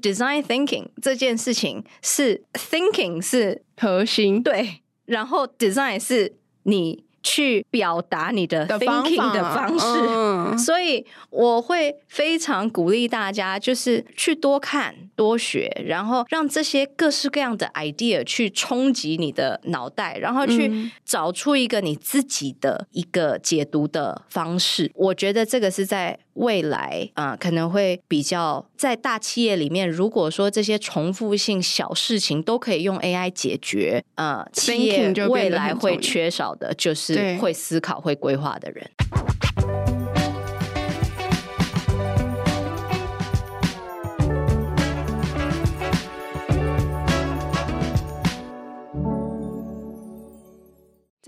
design thinking 这件事情是 thinking 是核心，对，然后 design 是你。去表达你的 thinking 的方式，嗯、所以我会非常鼓励大家，就是去多看、多学，然后让这些各式各样的 idea 去冲击你的脑袋，然后去找出一个你自己的一个解读的方式。嗯、我觉得这个是在。未来啊、呃，可能会比较在大企业里面，如果说这些重复性小事情都可以用 AI 解决，呃，企业未来会缺少的就是会思考、会规划的人。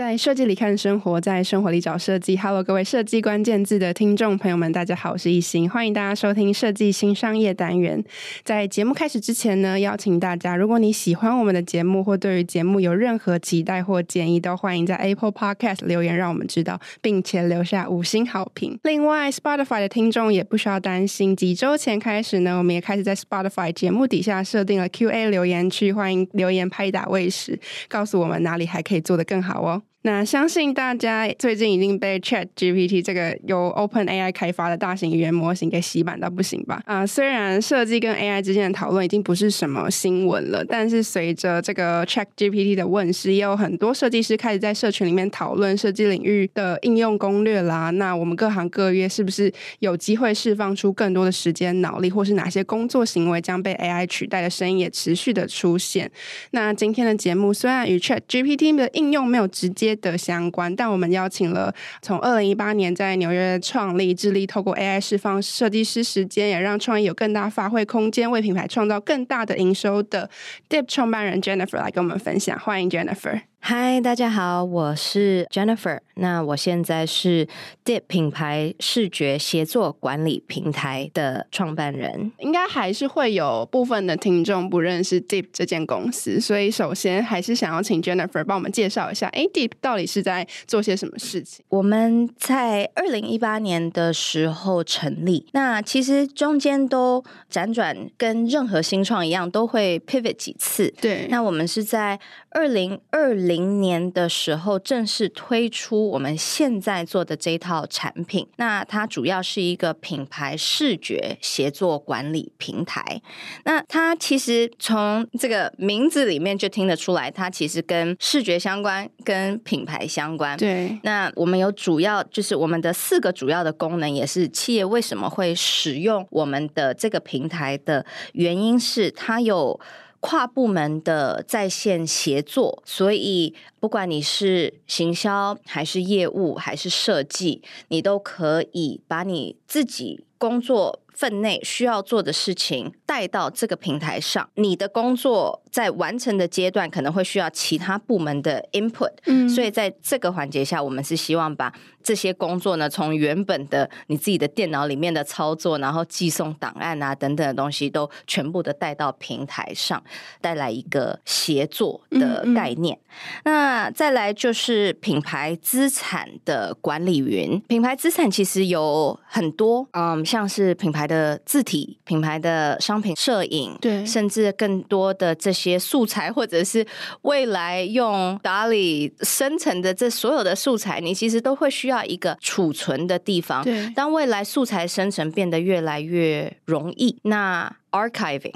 在设计里看生活，在生活里找设计。Hello，各位设计关键字的听众朋友们，大家好，我是一心，欢迎大家收听设计新商业单元。在节目开始之前呢，邀请大家，如果你喜欢我们的节目，或对于节目有任何期待或建议，都欢迎在 Apple Podcast 留言，让我们知道，并且留下五星好评。另外，Spotify 的听众也不需要担心，几周前开始呢，我们也开始在 Spotify 节目底下设定了 QA 留言区，欢迎留言拍打喂食，告诉我们哪里还可以做得更好哦。那相信大家最近已经被 Chat GPT 这个由 Open AI 开发的大型语言模型给洗版到不行吧？啊、虽然设计跟 AI 之间的讨论已经不是什么新闻了，但是随着这个 Chat GPT 的问世，也有很多设计师开始在社群里面讨论设计领域的应用攻略啦。那我们各行各业是不是有机会释放出更多的时间脑力，或是哪些工作行为将被 AI 取代的声音也持续的出现？那今天的节目虽然与 Chat GPT 的应用没有直接的相关，但我们邀请了从二零一八年在纽约创立，致力透过 AI 释放设计师时间，也让创意有更大发挥空间，为品牌创造更大的营收的 Deep 创办人 Jennifer 来跟我们分享。欢迎 Jennifer。嗨，大家好，我是 Jennifer。那我现在是 Deep 品牌视觉协作管理平台的创办人。应该还是会有部分的听众不认识 Deep 这间公司，所以首先还是想要请 Jennifer 帮我们介绍一下，哎，Deep 到底是在做些什么事情？我们在二零一八年的时候成立，那其实中间都辗转，跟任何新创一样，都会 pivot 几次。对，那我们是在二零二零。零年的时候正式推出我们现在做的这套产品，那它主要是一个品牌视觉协作管理平台。那它其实从这个名字里面就听得出来，它其实跟视觉相关，跟品牌相关。对，那我们有主要就是我们的四个主要的功能，也是企业为什么会使用我们的这个平台的原因是它有。跨部门的在线协作，所以不管你是行销还是业务还是设计，你都可以把你自己工作分内需要做的事情带到这个平台上，你的工作在完成的阶段可能会需要其他部门的 input，嗯，所以在这个环节下，我们是希望把这些工作呢，从原本的你自己的电脑里面的操作，然后寄送档案啊等等的东西，都全部的带到平台上，带来一个协作的概念。嗯嗯。那再来就是品牌资产的管理云，品牌资产其实有很多，嗯，像是品牌。的字体、品牌的商品摄影，对，甚至更多的这些素材，或者是未来用 DALL-E 生成的这所有的素材，你其实都会需要一个储存的地方。对，当未来素材生成变得越来越容易，那 archiving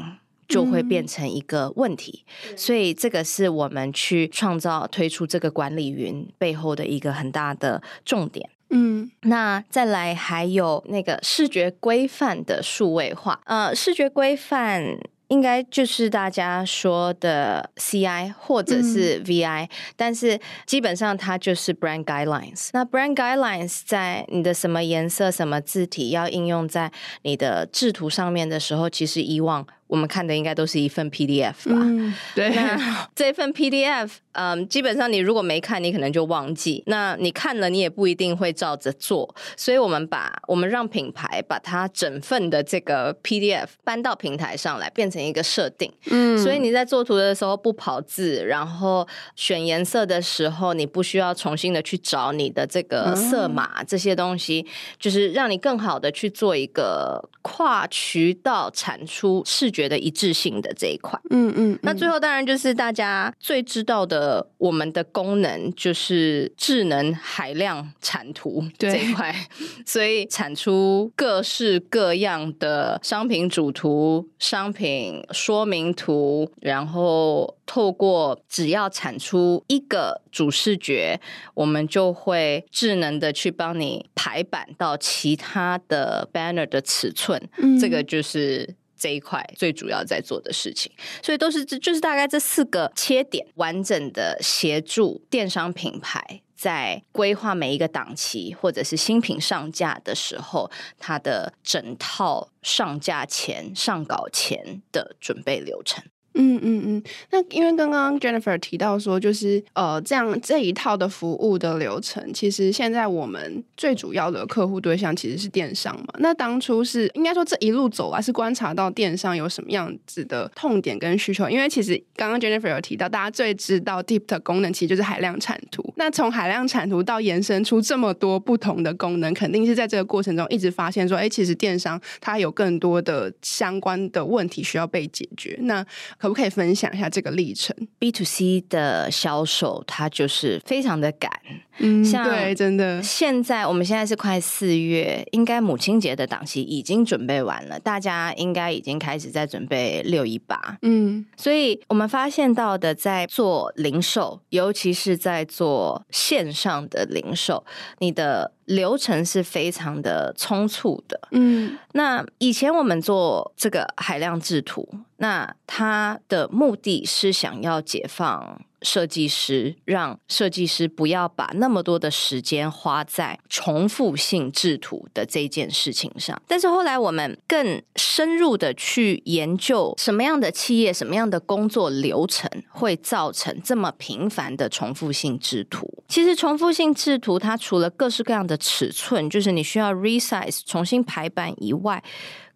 就会变成一个问题。嗯，所以这个是我们去创造、推出这个管理云背后的一个很大的重点。嗯，那再来还有那个视觉规范的数位化，呃，视觉规范应该就是大家说的 CI 或者是 VI，嗯，但是基本上它就是 Brand Guidelines。那 Brand Guidelines 在你的什么颜色、什么字体要应用在你的制图上面的时候，其实以往。我们看的应该都是一份 PDF 吧？嗯、对，那 这份 PDF，嗯，基本上你如果没看，你可能就忘记。那你看了，你也不一定会照着做。所以我们把我们让品牌把它整份的这个 PDF 搬到平台上来，变成一个设定。嗯，所以你在做图的时候不跑字，然后选颜色的时候，你不需要重新的去找你的这个色码、嗯、这些东西，就是让你更好的去做一个跨渠道产出视觉得一致性的这一块。嗯嗯，嗯，那最后当然就是大家最知道的，我们的功能就是智能海量产图这一块，所以产出各式各样的商品主图、商品说明图，然后透过只要产出一个主视觉，我们就会智能的去帮你排版到其他的 banner 的尺寸，嗯、这个就是。这一块最主要在做的事情，所以都是这就是大概这四个切点，完整的协助电商品牌在规划每一个档期或者是新品上架的时候，它的整套上架前、上稿前的准备流程。嗯嗯嗯，那因为刚刚 Jennifer 提到说，就是呃，这样这一套的服务的流程，其实现在我们最主要的客户对象其实是电商嘛。那当初是应该说这一路走来，是观察到电商有什么样子的痛点跟需求。因为其实刚刚 Jennifer 有提到，大家最知道 Deep 的功能其实就是海量产图。那从海量产图到延伸出这么多不同的功能，肯定是在这个过程中一直发现说，哎，其实电商它有更多的相关的问题需要被解决。那可不可以分享一下这个历程？B to C 的销售，它就是非常的赶。嗯，像对，真的。现在我们现在是快四月，应该母亲节的档期已经准备完了，大家应该已经开始在准备六一八。嗯，所以我们发现到的，在做零售，尤其是在做线上的零售，你的。流程是非常的匆促的，嗯，那以前我们做这个海量制图，那它的目的是想要解放。设计师让设计师不要把那么多的时间花在重复性制图的这件事情上。但是后来我们更深入的去研究，什么样的企业、什么样的工作流程会造成这么频繁的重复性制图。其实重复性制图它除了各式各样的尺寸，就是你需要 resize 重新排版以外。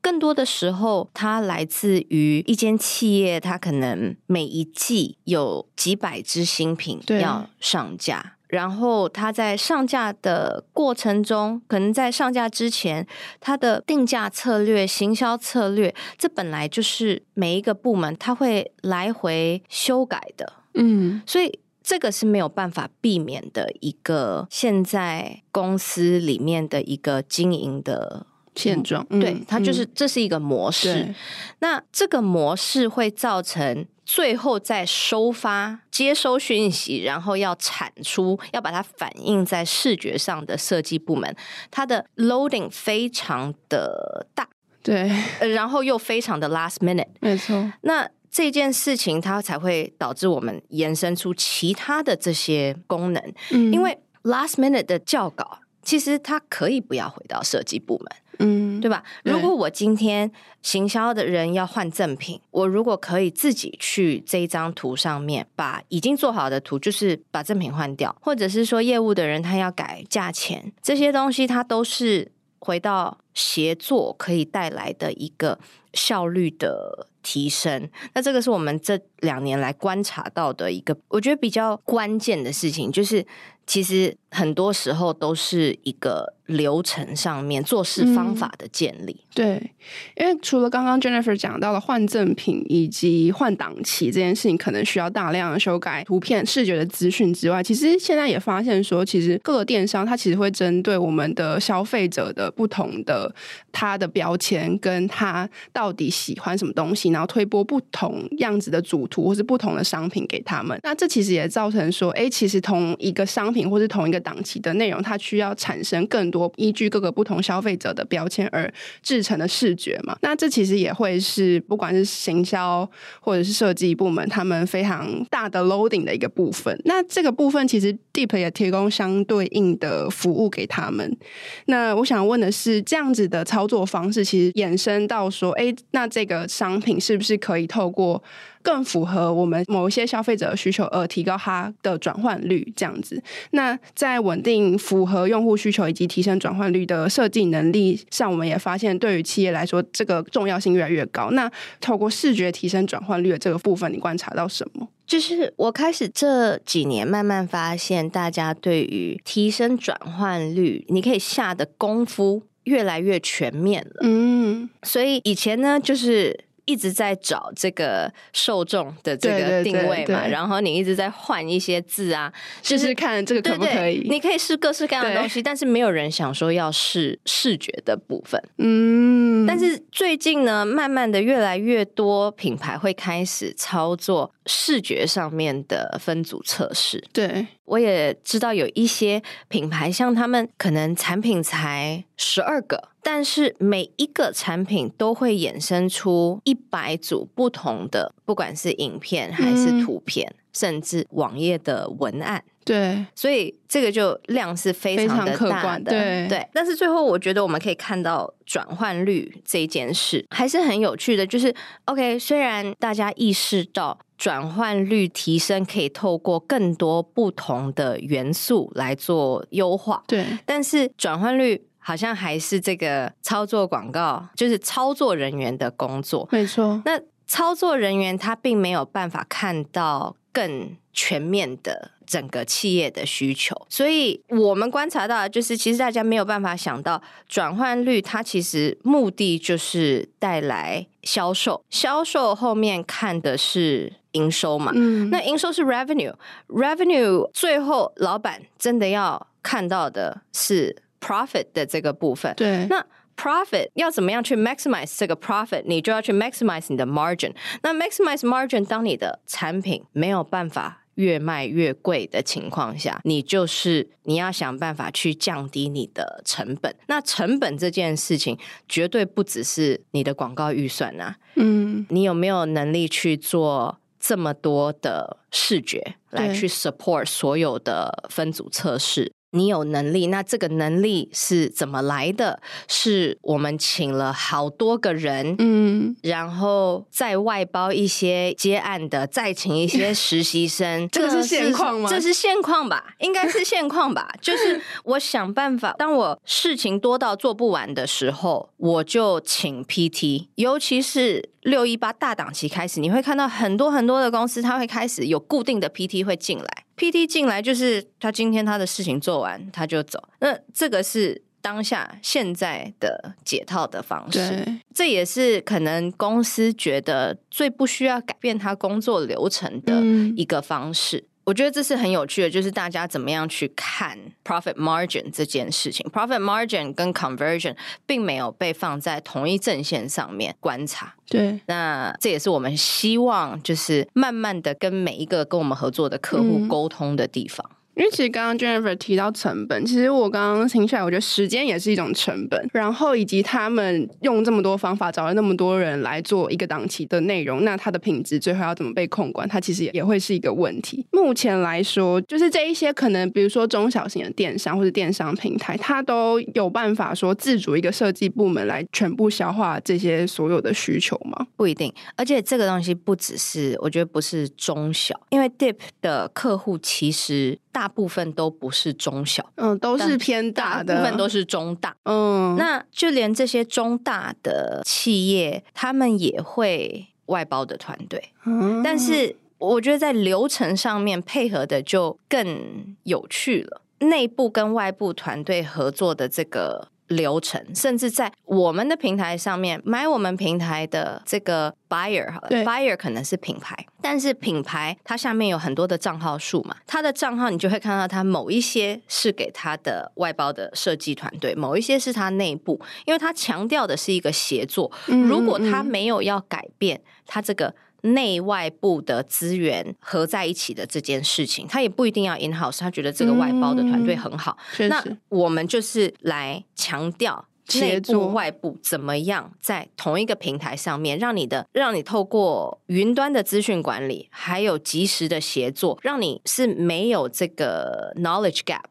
更多的时候，它来自于一间企业，它可能每一季有几百支新品要上架，然后它在上架的过程中，可能在上架之前，它的定价策略、行销策略，这本来就是每一个部门它会来回修改的，嗯，所以这个是没有办法避免的一个现在公司里面的一个经营的。现状，对，它就是这是一个模式。嗯、那这个模式会造成最后在收发、接收讯息，然后要产出、要把它反映在视觉上的设计部门，它的 loading 非常的大，对，然后又非常的 last minute，没错。那这件事情它才会导致我们延伸出其他的这些功能，嗯、因为 last minute 的校稿，其实它可以不要回到设计部门。嗯，对吧？如果我今天行销的人要换赠品，我如果可以自己去这一张图上面把已经做好的图，就是把赠品换掉，或者是说业务的人他要改价钱，这些东西它都是回到协作可以带来的一个效率的提升。那这个是我们这两年来观察到的一个，我觉得比较关键的事情，就是其实很多时候都是一个。流程上面做事方法的建立，嗯，对，因为除了刚刚 Jennifer 讲到的换赠品以及换档期这件事情，可能需要大量的修改图片视觉的资讯之外，其实现在也发现说，其实各个电商它其实会针对我们的消费者的不同的他的标签，跟他到到底喜欢什么东西，然后推播不同样子的主图或是不同的商品给他们。那这其实也造成说，哎，其实同一个商品或是同一个档期的内容，它需要产生更多。依据各个不同消费者的标签而制成的视觉嘛，那这其实也会是不管是行销或者是设计部门，他们非常大的 loading 的一个部分。那这个部分其实 Deep 也提供相对应的服务给他们。那我想问的是，这样子的操作方式，其实衍生到说，哎，那这个商品是不是可以透过更符合我们某一些消费者的需求，而提高它的转换率，这样子。那在稳定符合用户需求以及提升转换率的设计能力上，我们也发现，对于企业来说，这个重要性越来越高。那透过视觉提升转换率的这个部分，你观察到什么？就是我开始这几年慢慢发现，大家对于提升转换率，你可以下的功夫越来越全面了。嗯，所以以前呢，就是。一直在找这个受众的这个定位嘛，然后你一直在换一些字啊，试试看这个可不可以？你可以试各式各样的东西，但是没有人想说要试视觉的部分。嗯，但是最近呢，慢慢的越来越多品牌会开始操作视觉上面的分组测试。对，我也知道有一些品牌，像他们可能产品才十二个。但是每一个产品都会衍生出一百组不同的，不管是影片还是图片，嗯、甚至网页的文案。对，所以这个就量是非常的大的。对对，但是最后我觉得我们可以看到转换率这一件事还是很有趣的。就是 OK，虽然大家意识到转换率提升可以透过更多不同的元素来做优化，对，但是转换率。好像还是这个操作广告，就是操作人员的工作。没错，那操作人员他并没有办法看到更全面的整个企业的需求，所以我们观察到就是，其实大家没有办法想到转换率，它其实目的就是带来销售，销售后面看的是营收嘛。嗯，那营收是 revenue，revenue 最后老板真的要看到的是。Profit 的这个部分，对，那 profit 要怎么样去 maximize 这个 profit？你就要去 maximize 你的 margin。那 maximize margin，当你的产品没有办法越卖越贵的情况下，你就是你要想办法去降低你的成本。那成本这件事情绝对不只是你的广告预算啊，嗯，你有没有能力去做这么多的视觉来去 support 所有的分组测试？你有能力，那这个能力是怎么来的？是我们请了好多个人，嗯，然后再外包一些接案的，再请一些 实习生。这个是现况吗？这是现况吧？应该是现况吧？就是我想办法，当我事情多到做不完的时候，我就请 PT，尤其是。六一八大档期开始，你会看到很多很多的公司，他会开始有固定的 PT 会进来。PT 进来就是他今天他的事情做完他就走。那这个是当下现在的解套的方式。这也是可能公司觉得最不需要改变他工作流程的一个方式。嗯我觉得这是很有趣的，就是大家怎么样去看 profit margin 这件事情。profit margin 跟 conversion 并没有被放在同一阵线上面观察。对，那这也是我们希望就是慢慢的跟每一个跟我们合作的客户沟通的地方。嗯因为其实刚刚 Jennifer 提到成本，其实我刚刚听起来，我觉得时间也是一种成本。然后以及他们用这么多方法找了那么多人来做一个档期的内容，那它的品质最后要怎么被控管，它其实也也会是一个问题。目前来说，就是这一些可能，比如说中小型的电商或者电商平台，它都有办法说自主一个设计部门来全部消化这些所有的需求吗？不一定。而且这个东西不只是，我觉得不是中小，因为 Dip 的客户其实。大部分都不是中小，嗯，都是偏大的，大部分都是中大，嗯，那就连这些中大的企业，他们也会外包的团队，嗯，但是我觉得在流程上面配合的就更有趣了，内部跟外部团队合作的这个。流程，甚至在我们的平台上面买我们平台的这个 buyer 好了，buyer 可能是品牌，但是品牌它下面有很多的账号数嘛，它的账号你就会看到它某一些是给它的外包的设计团队，某一些是它内部，因为它强调的是一个协作。如果它没有要改变它这个。内外部的资源合在一起的这件事情，他也不一定要 in house，他觉得这个外包的团队很好。嗯、那我们就是来强调内部外部怎么样在同一个平台上面，让你的让你透过云端的资讯管理，还有及时的协作，让你是没有这个 knowledge gap 的。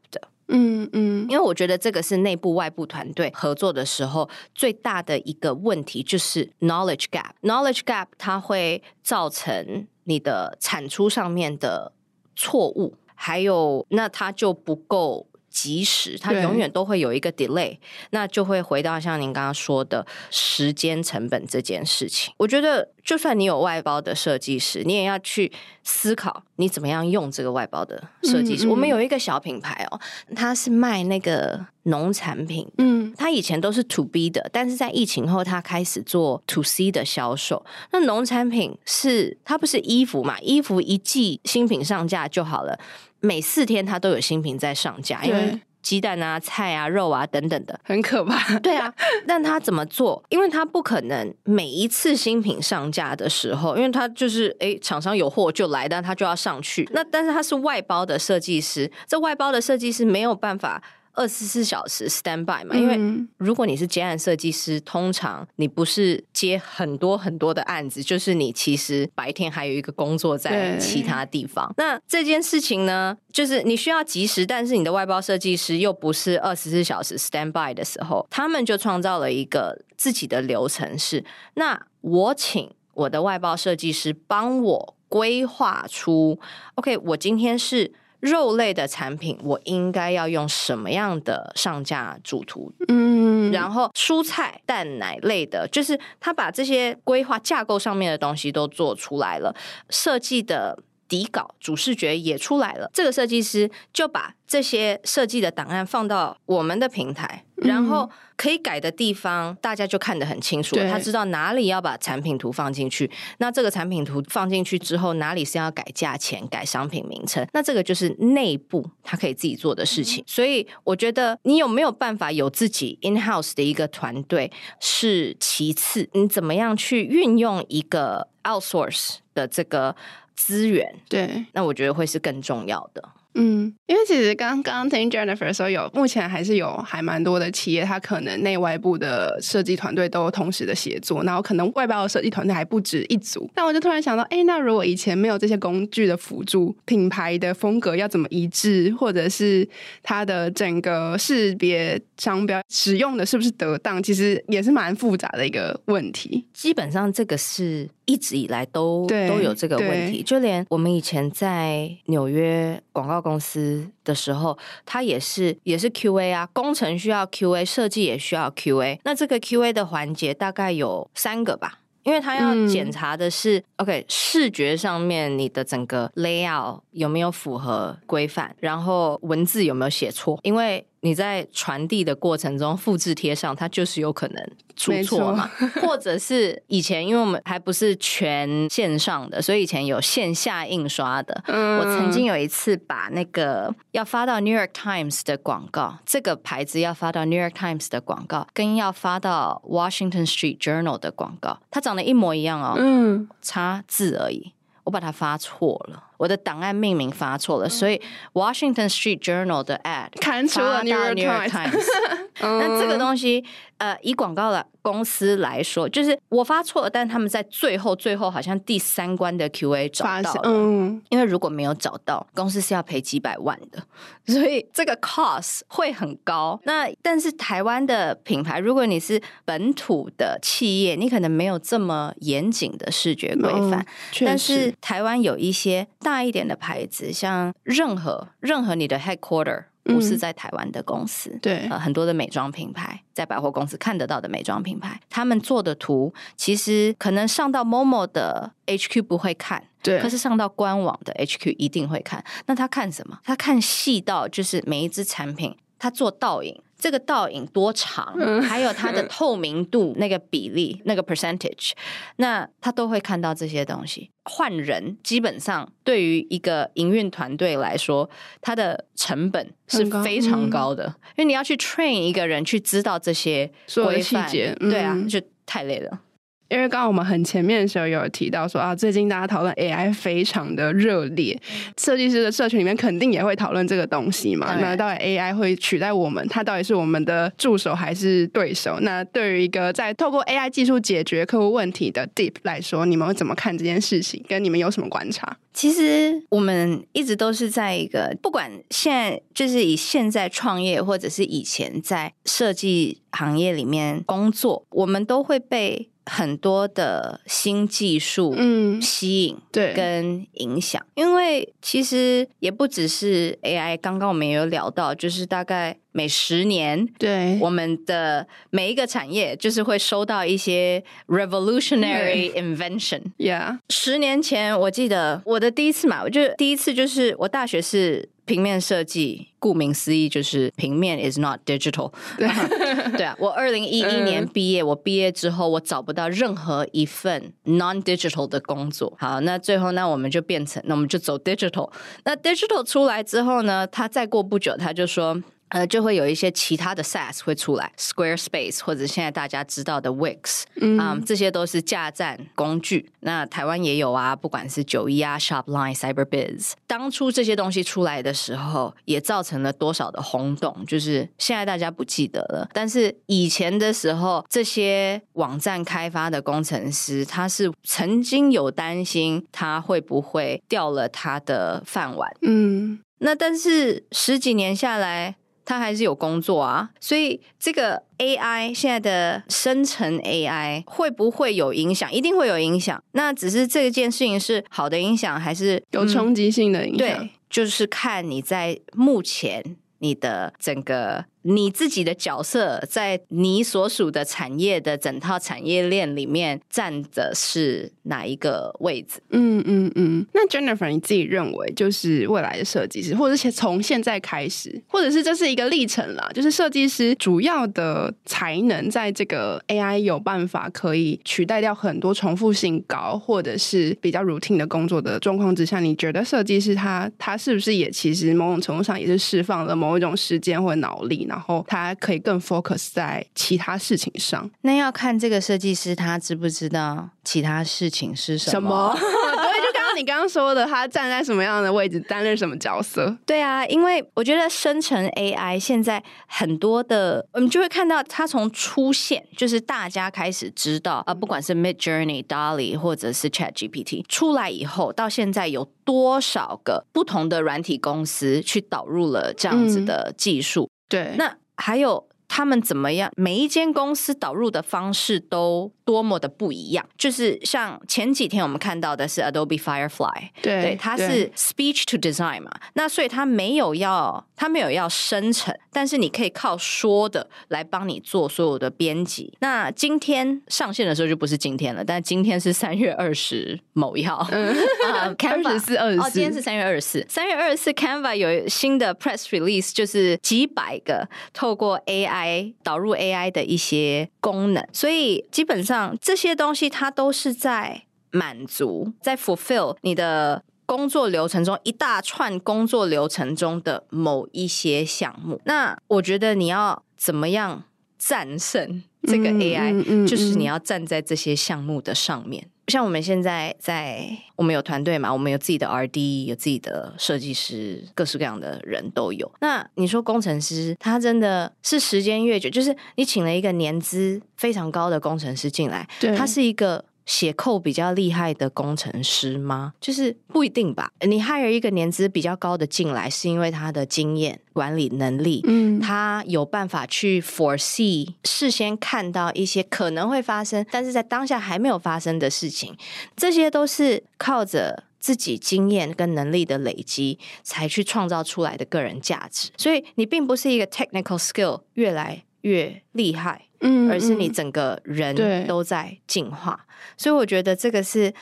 嗯嗯，因为我觉得这个是内部外部团队合作的时候最大的一个问题，就是 knowledge gap。knowledge gap 它会造成你的产出上面的错误，还有那它就不够即时，它永远都会有一个 delay，那就会回到像您刚刚说的时间成本这件事情。我觉得，就算你有外包的设计师，你也要去思考你怎么样用这个外包的设计师。嗯嗯、我们有一个小品牌哦，它是卖那个农产品，嗯，它以前都是 to B 的，但是在疫情后，它开始做 to C 的销售。那农产品是它不是衣服嘛？衣服一季新品上架就好了。每四天它都有新品在上架，因为鸡蛋啊、菜啊、肉啊等等的，很可怕。对啊，但他怎么做？因为他不可能每一次新品上架的时候，因为他就是诶，厂商有货就来，但他就要上去。那但是他是外包的设计师，这外包的设计师没有办法。二十四小时 stand by 嘛，因为如果你是接案设计师，通常你不是接很多很多的案子，就是你其实白天还有一个工作在其他地方。那这件事情呢，就是你需要及时，但是你的外包设计师又不是二十四小时 stand by 的时候，他们就创造了一个自己的流程是：那我请我的外包设计师帮我规划出，OK，我今天是。肉类的产品，我应该要用什么样的上架主图？嗯，然后蔬菜、蛋奶类的，就是他把这些规划架构上面的东西都做出来了，设计的。底稿主视觉也出来了，这个设计师就把这些设计的档案放到我们的平台，嗯、然后可以改的地方大家就看得很清楚，他知道哪里要把产品图放进去。那这个产品图放进去之后，哪里是要改价钱、改商品名称？那这个就是内部他可以自己做的事情。嗯、所以我觉得你有没有办法有自己 in house 的一个团队是其次，你怎么样去运用一个 outsource 的这个。资源，对，那我觉得会是更重要的。嗯，因为其实刚刚听 Jennifer 说有，目前还是有还蛮多的企业，它可能内外部的设计团队都同时的协作，然后可能外包的设计团队还不止一组。那我就突然想到，哎，那如果以前没有这些工具的辅助，品牌的风格要怎么一致，或者是它的整个识别商标使用的是不是得当，其实也是蛮复杂的一个问题。基本上这个是一直以来都都有这个问题，就连我们以前在纽约广告。公司的时候，它也是也是 QA 啊，工程需要 QA，设计也需要 QA。那这个 QA 的环节大概有三个吧，因为它要检查的是、嗯、OK 视觉上面你的整个 layout 有没有符合规范，然后文字有没有写错，因为。你在传递的过程中复制贴上，它就是有可能出错嘛？或者是以前，因为我们还不是全线上的，所以以前有线下印刷的。嗯，我曾经有一次把那个要发到 New York Times 的广告，这个牌子要发到 New York Times 的广告，跟要发到 Washington Street Journal 的广告，它长得一模一样哦，嗯，差字而已，我把它发错了。我的档案命名发错了，所以 Washington Street Journal 的 ad 看出了 New York Times。那这个东西，呃，以广告的公司来说，就是我发错了，但他们在最后最后好像第三关的 QA 找到了，嗯，因为如果没有找到，公司是要赔几百万的，所以这个 cost 会很高。那但是台湾的品牌，如果你是本土的企业，你可能没有这么严谨的视觉规范，嗯，但是台湾有一些。大一点的牌子，像任何任何你的 headquarter 不是在台湾的公司，嗯、对，呃，很多的美妆品牌在百货公司看得到的美妆品牌，他们做的图其实可能上到 Momo 的 HQ 不会看，对，可是上到官网的 HQ 一定会看。那他看什么？他看细到就是每一支产品，他做倒影。这个倒影多长，还有它的 透明度那个比例那个 percentage，那他都会看到这些东西。换人基本上对于一个营运团队来说，它的成本是非常高的，因为你要去 train 一个人去知道这些规范，对啊，就太累了。因为刚刚我们很前面的时候有提到说啊，最近大家讨论 AI 非常的热烈，设计师的社群里面肯定也会讨论这个东西嘛。那到底 AI 会取代我们？它到底是我们的助手还是对手？那对于一个在透过 AI 技术解决客户问题的 Deep 来说，你们会怎么看这件事情？跟你们有什么观察？其实我们一直都是在一个，不管现在就是以现在创业，或者是以前在设计行业里面工作，我们都会被。很多的新技术，嗯，吸引对跟影响，因为其实也不只是 AI。刚刚我们也有聊到，就是大概每十年，对我们的每一个产业，就是会收到一些 revolutionary invention。Yeah，十年前我记得我的第一次嘛，我就第一次就是我大学是。平面设计，顾名思义就是平面 is not digital。对 啊，我二零一一年毕业，我毕业之后我找不到任何一份 non-digital 的工作。好，那最后那我们就变成，那我们就走 digital。那 digital 出来之后呢，他再过不久他就说。呃，就会有一些其他的 SaaS 会出来，Squarespace 或者现在大家知道的 Wix，嗯，um, 这些都是架站工具。那台湾也有啊，不管是九一啊、Shopline、CyberBiz，当初这些东西出来的时候，也造成了多少的轰动，就是现在大家不记得了。但是以前的时候，这些网站开发的工程师，他是曾经有担心他会不会掉了他的饭碗，嗯，那但是十几年下来。他还是有工作啊，所以这个 AI 现在的生成 AI 会不会有影响？一定会有影响。那只是这件事情是好的影响，还是有冲击性的影响？对，就是看你在目前你的整个。你自己的角色在你所属的产业的整套产业链里面占的是哪一个位置？嗯嗯嗯。那 Jennifer，你自己认为就是未来的设计师，或者是从现在开始，或者是这是一个历程啦，就是设计师主要的才能，在这个 AI 有办法可以取代掉很多重复性高或者是比较 routine 的工作的状况之下，你觉得设计师他他是不是也其实某种程度上也是释放了某一种时间或脑力呢？然后他可以更 focus 在其他事情上，那要看这个设计师他知不知道其他事情是什么？什么 对，就刚刚你刚刚说的，他站在什么样的位置，担任什么角色？对啊，因为我觉得生成 AI 现在很多的，我们就会看到它从出现，就是大家开始知道啊，不管是 Midjourney、Dolly 或者是 ChatGPT 出来以后，到现在有多少个不同的软体公司去导入了这样子的技术？对，那还有他们怎么样？每一间公司导入的方式都多么的不一样。就是像前几天我们看到的是 Adobe Firefly，对，对，它是 Speech to Design 嘛，那所以它没有要，它没有要生成。但是你可以靠说的来帮你做所有的编辑。那今天上线的时候就不是今天了，但今天是三月二十某一号。嗯，二十四二十四。哦，今天是三月二十四。三月二十四，Canva 有新的 press release，就是几百个透过 AI 导入 AI 的一些功能。所以基本上这些东西它都是在满足，在 fulfill 你的。工作流程中一大串工作流程中的某一些项目，那我觉得你要怎么样战胜这个 AI，嗯嗯嗯嗯、就是你要站在这些项目的上面。像我们现在在，我们有团队嘛，我们有自己的 RD，有自己的设计师，各式各样的人都有。那你说工程师，他真的是时间越久，就是你请了一个年资非常高的工程师进来，对他是一个。写 code 比较厉害的工程师吗？就是不一定吧。你 hire 一个年资比较高的进来，是因为他的经验、管理能力，嗯，他有办法去 foresee，事先看到一些可能会发生，但是在当下还没有发生的事情。这些都是靠着自己经验跟能力的累积，才去创造出来的个人价值。所以你并不是一个 technical skill 越来越厉害。嗯，而是你整个人都在进化，所以我觉得这个是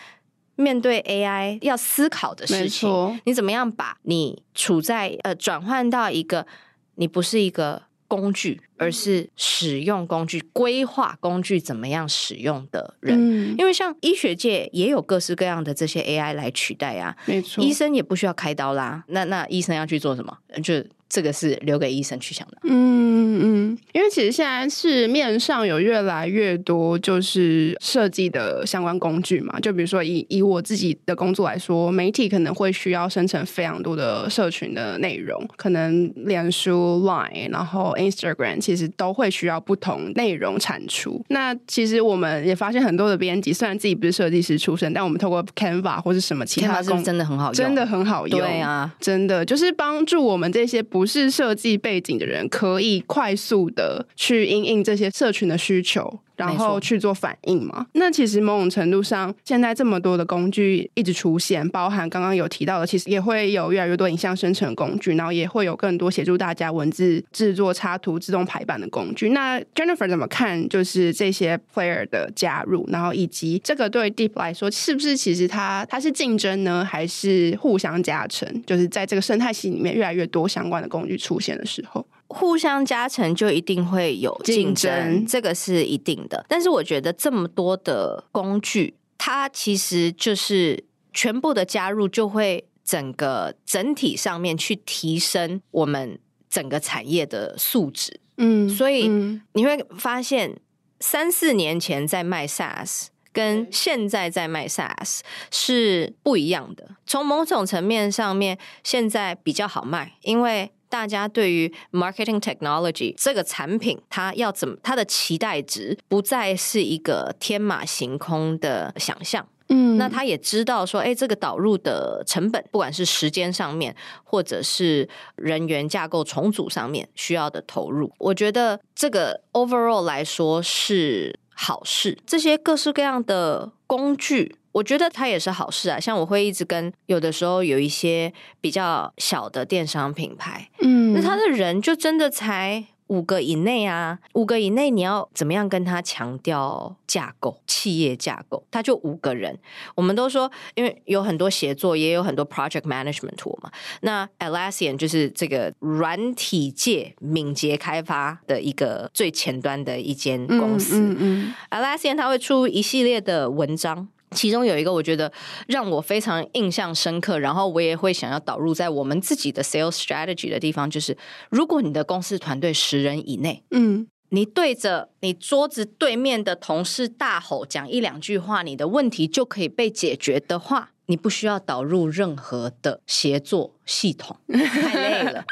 面对 AI 要思考的事情。你怎么样把你处在呃转换到一个你不是一个工具，而是使用工具、规划工具怎么样使用的人？嗯，因为像医学界也有各式各样的这些 AI 来取代啊，没错，医生也不需要开刀啦。那那医生要去做什么？就这个是留给医生去想的。嗯嗯，因为其实现在市面上有越来越多就是设计的相关工具嘛，就比如说以以我自己的工作来说，媒体可能会需要生成非常多的社群的内容，可能脸书、Line，然后 Instagram，其实都会需要不同内容产出。那其实我们也发现很多的编辑，虽然自己不是设计师出身，但我们透过 Canva 或是什么其他工，真的很好用，真的很好用。对啊，真的就是帮助我们这些不是设计背景的人，可以快速的去应应这些社群的需求。然后去做反应嘛？那其实某种程度上，现在这么多的工具一直出现，包含刚刚有提到的，其实也会有越来越多影像生成工具，然后也会有更多协助大家文字制作、插图、自动排版的工具。那 Jennifer 怎么看？就是这些 player 的加入，然后以及这个对 Deep 来说，是不是其实它它是竞争呢，还是互相加成？就是在这个生态系里面，越来越多相关的工具出现的时候。互相加成就一定会有竞争，这个是一定的。但是我觉得这么多的工具，它其实就是全部的加入，就会整个整体上面去提升我们整个产业的素质。嗯，所以你会发现，三四年前在卖 SaaS 跟现在在卖 SaaS 是不一样的。从某种层面上面，现在比较好卖，因为大家对于 marketing technology 这个产品，它要怎么，它的期待值不再是一个天马行空的想象。嗯，那他也知道说，哎，这个导入的成本，不管是时间上面，或者是人员架构重组上面需要的投入，我觉得这个 overall 来说是好事。这些各式各样的工具。我觉得它也是好事啊，像我会一直跟有的时候有一些比较小的电商品牌，嗯，那他的人就真的才五个以内啊，五个以内你要怎么样跟他强调架构、企业架构？他就五个人，我们都说，因为有很多协作，也有很多 project management tool 嘛。那 Atlassian 就是这个软体界敏捷开发的一个最前端的一间公司。嗯，嗯，嗯，Atlassian 它会出一系列的文章。其中有一个我觉得让我非常印象深刻，然后我也会想要导入在我们自己的 sales strategy 的地方，就是如果你的公司团队十人以内，嗯，你对着你桌子对面的同事大吼讲一两句话，你的问题就可以被解决的话，你不需要导入任何的协作系统，太累了。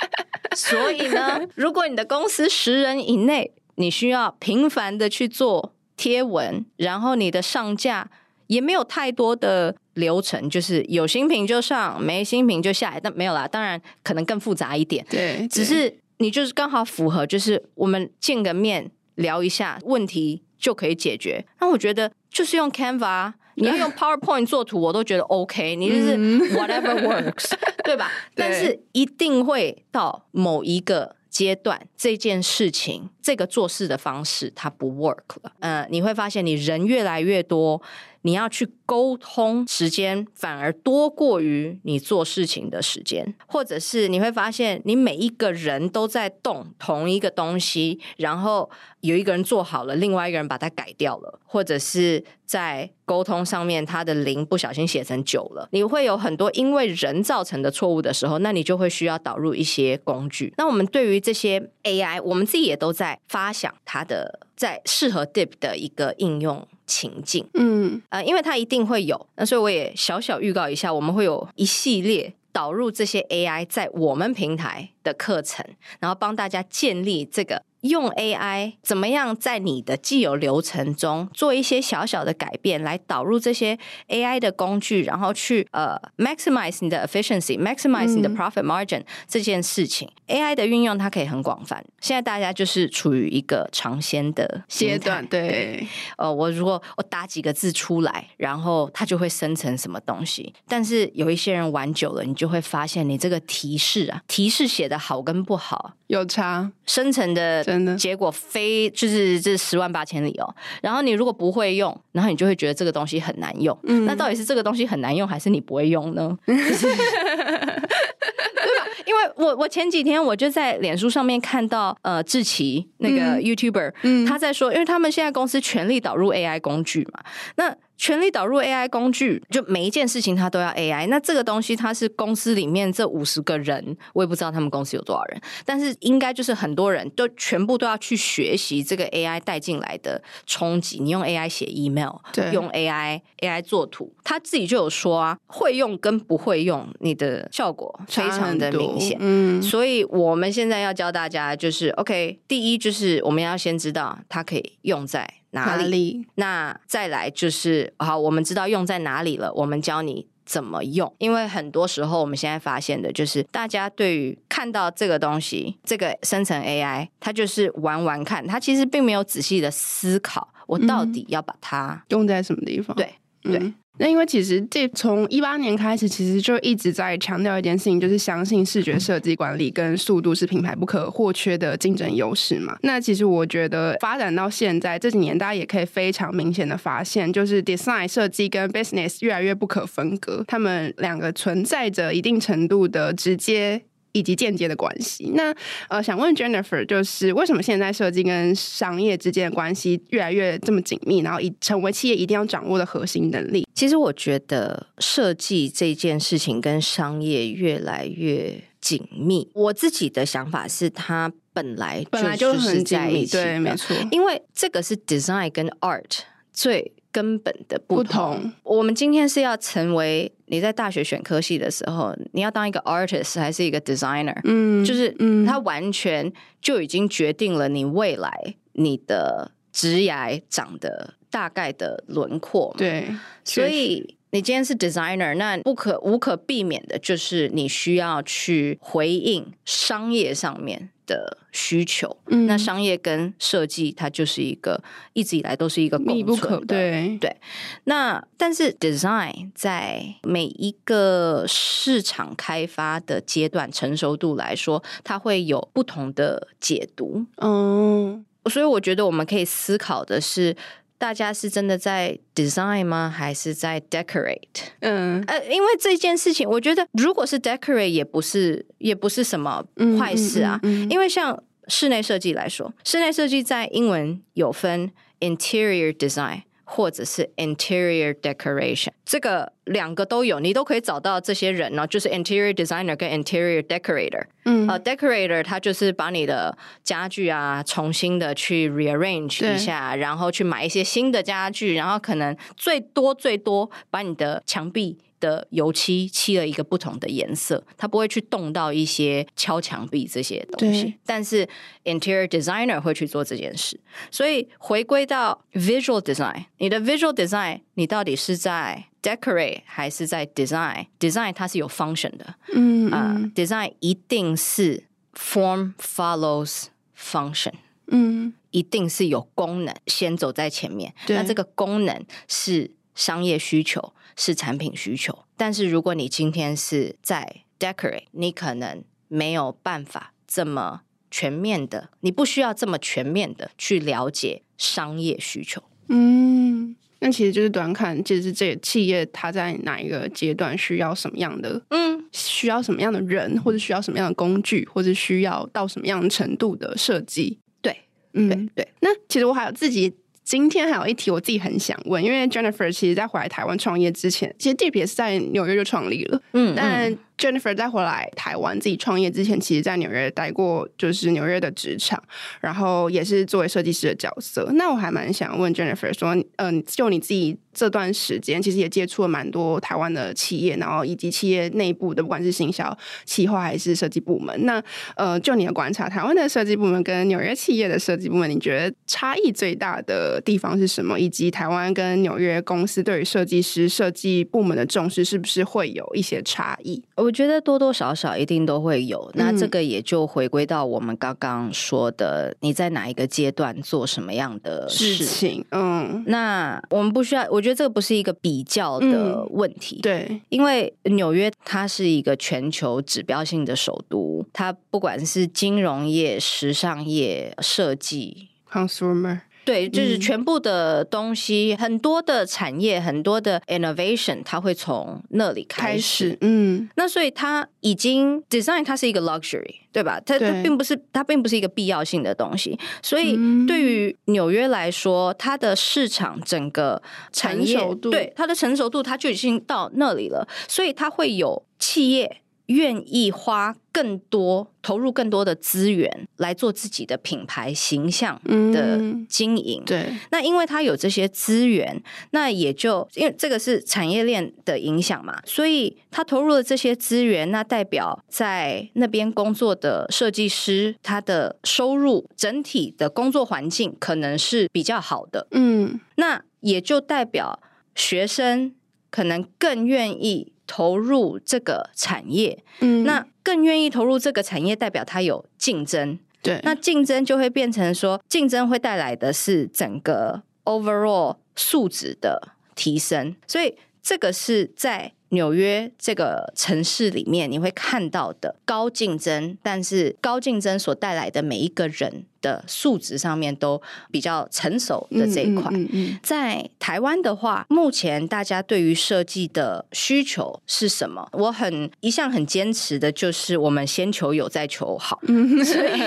所以呢，如果你的公司十人以内，你需要频繁的去做贴文，然后你的上架。也没有太多的流程，就是有新品就上，没新品就下来。但没有啦，当然可能更复杂一点。对，对，只是你就是刚好符合，就是我们见个面聊一下问题就可以解决。那我觉得就是用 Canva，你要用 PowerPoint 做图，我都觉得 OK。你就是 whatever works，对吧？但是一定会到某一个阶段，这件事情这个做事的方式它不 work 了。嗯、呃，你会发现你人越来越多。你要去沟通，时间反而多过于你做事情的时间，或者是你会发现，你每一个人都在动同一个东西，然后有一个人做好了，另外一个人把它改掉了，或者是在沟通上面，他的零不小心写成九了，你会有很多因为人造成的错误的时候，那你就会需要导入一些工具。那我们对于这些 AI，我们自己也都在发想它的在适合 Deep 的一个应用。情境，嗯，呃，因为它一定会有，那所以我也小小预告一下，我们会有一系列导入这些 AI 在我们平台的课程，然后帮大家建立这个。用 AI 怎么样在你的既有流程中做一些小小的改变，来导入这些 AI 的工具，然后去呃 maximize 你的 efficiency，maximize 你的 profit margin、嗯、这件事情，AI 的运用它可以很广泛。现在大家就是处于一个尝鲜的阶段，对，对呃，我如果我打几个字出来，然后它就会生成什么东西。但是有一些人玩久了，你就会发现你这个提示啊，提示写的好跟不好有差，生成的。结果非就是这十万八千里哦。然后你如果不会用，然后你就会觉得这个东西很难用。嗯，那到底是这个东西很难用，还是你不会用呢？对吧？因为我我前几天我就在脸书上面看到呃志奇那个 YouTuber，嗯，他在说，因为他们现在公司全力导入 AI 工具嘛，那。全力导入 AI 工具，就每一件事情它都要 AI。那这个东西它是公司里面这五十个人，我也不知道他们公司有多少人，但是应该就是很多人都全部都要去学习这个 AI 带进来的冲击。你用 AI 写 email，对，用 AI AI 做图，他自己就有说啊，会用跟不会用，你的效果非常的明显。嗯，所以我们现在要教大家就是，OK，第一就是我们要先知道它可以用在哪里，哪里？那再来就是，好，我们知道用在哪里了，我们教你怎么用。因为很多时候，我们现在发现的就是，大家对于看到这个东西，这个生成 AI，它就是玩玩看，它其实并没有仔细的思考，我到底要把它用在什么地方？对，对。嗯那因为其实这从一八年开始，其实就一直在强调一件事情，就是相信视觉设计管理跟速度是品牌不可或缺的竞争优势嘛。那其实我觉得发展到现在这几年，大家也可以非常明显的发现，就是 design 设计跟 business 越来越不可分割，他们两个存在着一定程度的直接。以及间接的关系。那呃，想问 Jennifer，就是为什么现在设计跟商业之间的关系越来越这么紧密，然后以成为企业一定要掌握的核心能力？其实我觉得设计这件事情跟商业越来越紧密。我自己的想法是，它本来本来就很紧密，对，没错。因为这个是 design 跟 art 最根本的不同。不同。我们今天是要成为。你在大学选科系的时候，你要当一个 artist 还是一个 designer？嗯，就是嗯，它完全就已经决定了你未来你的职涯长的大概的轮廓。对，所以你今天是 designer，那不可无可避免的就是你需要去回应商业上面的需求，嗯，那商业跟设计它就是一个一直以来都是一个密不可对对。那但是 design 在每一个市场开发的阶段成熟度来说，它会有不同的解读。嗯，所以我觉得我们可以思考的是。大家是真的在 design 吗？还是在 decorate？嗯，呃，因为这件事情，我觉得如果是 decorate，也不是，也不是什么坏事啊。嗯嗯嗯嗯、因为像室内设计来说，室内设计在英文有分 interior design。或者是 interior decoration，这个两个都有，你都可以找到这些人呢，就是 interior designer 跟 interior decorator。嗯，呃，decorator 他就是把你的家具啊重新的去 rearrange 一下，然后去买一些新的家具，然后可能最多最多把你的墙壁。的油漆漆了一个不同的颜色，它不会去动到一些敲墙壁这些东西。但是 interior designer 会去做这件事。所以回归到 visual design，你的 visual design，你到底是在 decorate 还是在 design？design 它是有 function 的，嗯啊、uh,，design 一定是 form follows function，嗯，一定是有功能先走在前面。那这个功能是商业需求。是产品需求，但是如果你今天是在 decorate，你可能没有办法这么全面的，你不需要这么全面的去了解商业需求。嗯，那其实就是短看，就是这个企业它在哪一个阶段需要什么样的，嗯，需要什么样的人，或者需要什么样的工具，或者需要到什么样程度的设计。对，嗯，对对。那其实我还有自己。今天还有一题，我自己很想问，因为 Jennifer 其实在回来台湾创业之前，其实 Deep 也是在纽约就创立了，嗯，但。Jennifer 在回来台湾自己创业之前，其实在纽约待过，就是纽约的职场，然后也是作为设计师的角色。那我还蛮想问 Jennifer 说，嗯、就你自己这段时间，其实也接触了蛮多台湾的企业，然后以及企业内部的，不管是行销、企划还是设计部门。那呃，就你的观察，台湾的设计部门跟纽约企业的设计部门，你觉得差异最大的地方是什么？以及台湾跟纽约公司对于设计师、设计部门的重视，是不是会有一些差异？我觉得多多少少一定都会有，那这个也就回归到我们刚刚说的，你在哪一个阶段做什么样的事情？嗯，那我们不需要，我觉得这个不是一个比较的问题，嗯、对，因为纽约它是一个全球指标性的首都，它不管是金融业、时尚业、设计、consumer。对，就是全部的东西，嗯、很多的产业，很多的 innovation，它会从那里开始。开始嗯，那所以它已经 design，它是一个 luxury，对吧？它它并不是，它并不是一个必要性的东西。所以对于纽约来说，它的市场整个产业，成熟度，对它的成熟度，它就已经到那里了。所以它会有企业。愿意花更多、投入更多的资源来做自己的品牌形象的经营。嗯、对，那因为他有这些资源，那也就因为这个是产业链的影响嘛，所以他投入了这些资源，那代表在那边工作的设计师，他的收入整体的工作环境可能是比较好的。嗯，那也就代表学生可能更愿意。投入这个产业，嗯，那更愿意投入这个产业，代表它有竞争，对，那竞争就会变成说，竞争会带来的是整个 overall 素质的提升，所以这个是在。纽约这个城市里面，你会看到的高竞争，但是高竞争所带来的每一个人的素质上面都比较成熟的这一块。嗯嗯嗯嗯、在台湾的话，目前大家对于设计的需求是什么？我很一向很坚持的就是，我们先求有，再求好。嗯、所以，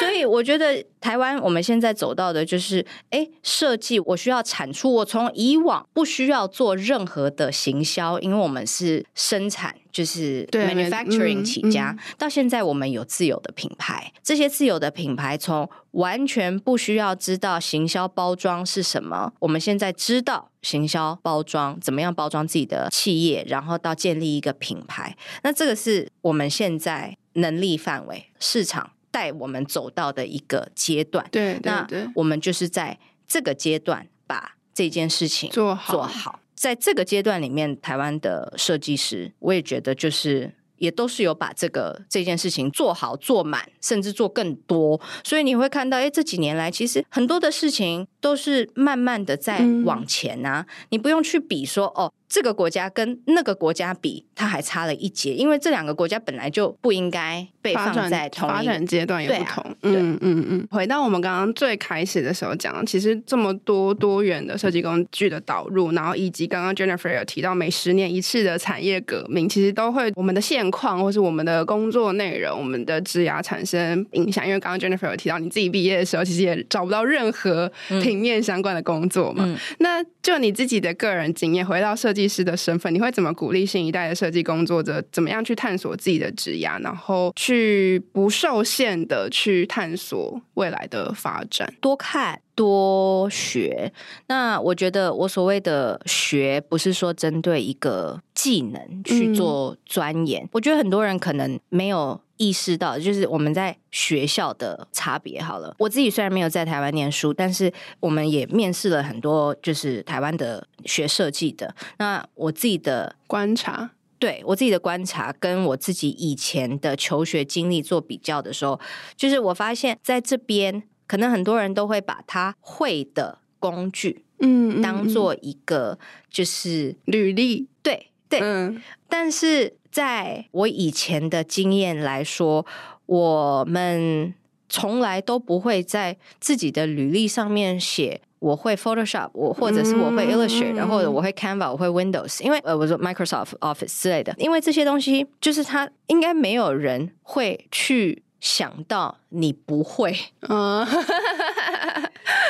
所以我觉得台湾我们现在走到的就是，哎，设计我需要产出，我从以往不需要做任何的行销，因为我们。是生产，就是 manufacturing 起家，嗯嗯、到现在我们有自有的品牌。这些自有的品牌，从完全不需要知道行销包装是什么，我们现在知道行销包装怎么样包装自己的企业，然后到建立一个品牌。那这个是我们现在能力范围、市场带我们走到的一个阶段。对，对，对，那我们就是在这个阶段把这件事情做好。做好。在这个阶段里面，台湾的设计师，我也觉得就是也都是有把这个这件事情做好、做满，甚至做更多。所以你会看到，哎，这几年来，其实很多的事情都是慢慢的在往前啊。嗯、你不用去比说，哦。这个国家跟那个国家比，它还差了一截，因为这两个国家本来就不应该被放在同一个发展阶段，也不同。啊、嗯嗯嗯。回到我们刚刚最开始的时候讲，其实这么多多元的设计工具的导入，然后以及刚刚 Jennifer 有提到每十年一次的产业革命，其实都会我们的现况或是我们的工作内容、我们的职涯产生影响。因为刚刚 Jennifer 有提到，你自己毕业的时候其实也找不到任何平面相关的工作嘛。嗯、那就你自己的个人经验，回到设计。师的身份，你会怎么鼓励新一代的设计工作者怎么样去探索自己的职涯，然后去不受限的去探索未来的发展？多看多学。那我觉得我所谓的学，不是说针对一个技能去做钻研。嗯、我觉得很多人可能没有。意识到就是我们在学校的差别。好了，我自己虽然没有在台湾念书，但是我们也面试了很多就是台湾的学设计的。那我自己的观察，对我自己的观察，跟我自己以前的求学经历做比较的时候，就是我发现在这边，可能很多人都会把他会的工具，嗯，当做一个就是履历，对对，嗯，但是。在我以前的经验来说，我们从来都不会在自己的履历上面写我会 Photoshop，我或者是我会 Illustrator，嗯、或者我会 Canva，我会 Windows，因为呃，我说 Microsoft Office 之类的，因为这些东西就是它应该没有人会去想到你不会，嗯。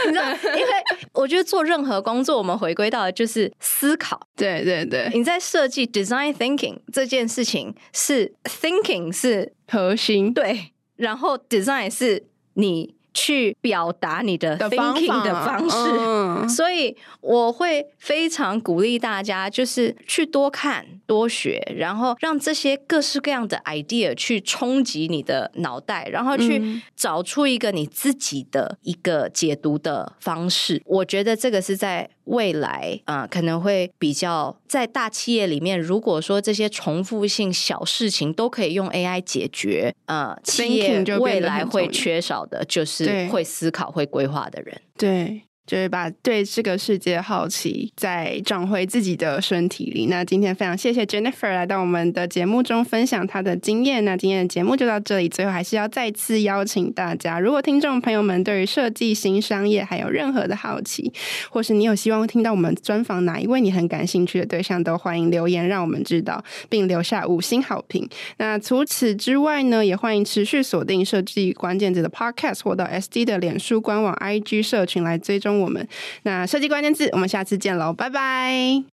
你知道，因为我觉得做任何工作，我们回归到的就是思考。对对对，你在设计 design thinking 这件事情是 thinking 是核心，对，然后 design 是你。去表达你的 thinking 的方式，嗯、所以我会非常鼓励大家，就是去多看、多学，然后让这些各式各样的 idea 去冲击你的脑袋，然后去找出一个你自己的一个解读的方式。我觉得这个是在。未来啊、呃，可能会比较在大企业里面，如果说这些重复性小事情都可以用 AI 解决，呃，企业未来会缺少的就是会思考、会规划的人。对。就是把对这个世界好奇再转回自己的身体里。那今天非常谢谢 Jennifer 来到我们的节目中分享她的经验。那今天的节目就到这里，最后还是要再次邀请大家，如果听众朋友们对于设计新商业还有任何的好奇，或是你有希望听到我们专访哪一位你很感兴趣的对象，都欢迎留言让我们知道，并留下五星好评。那除此之外呢，也欢迎持续锁定设计关键字的 Podcast，或到 SD 的脸书官网、IG 社群来追踪我们。那设计关键字，我们下次见喽，拜拜。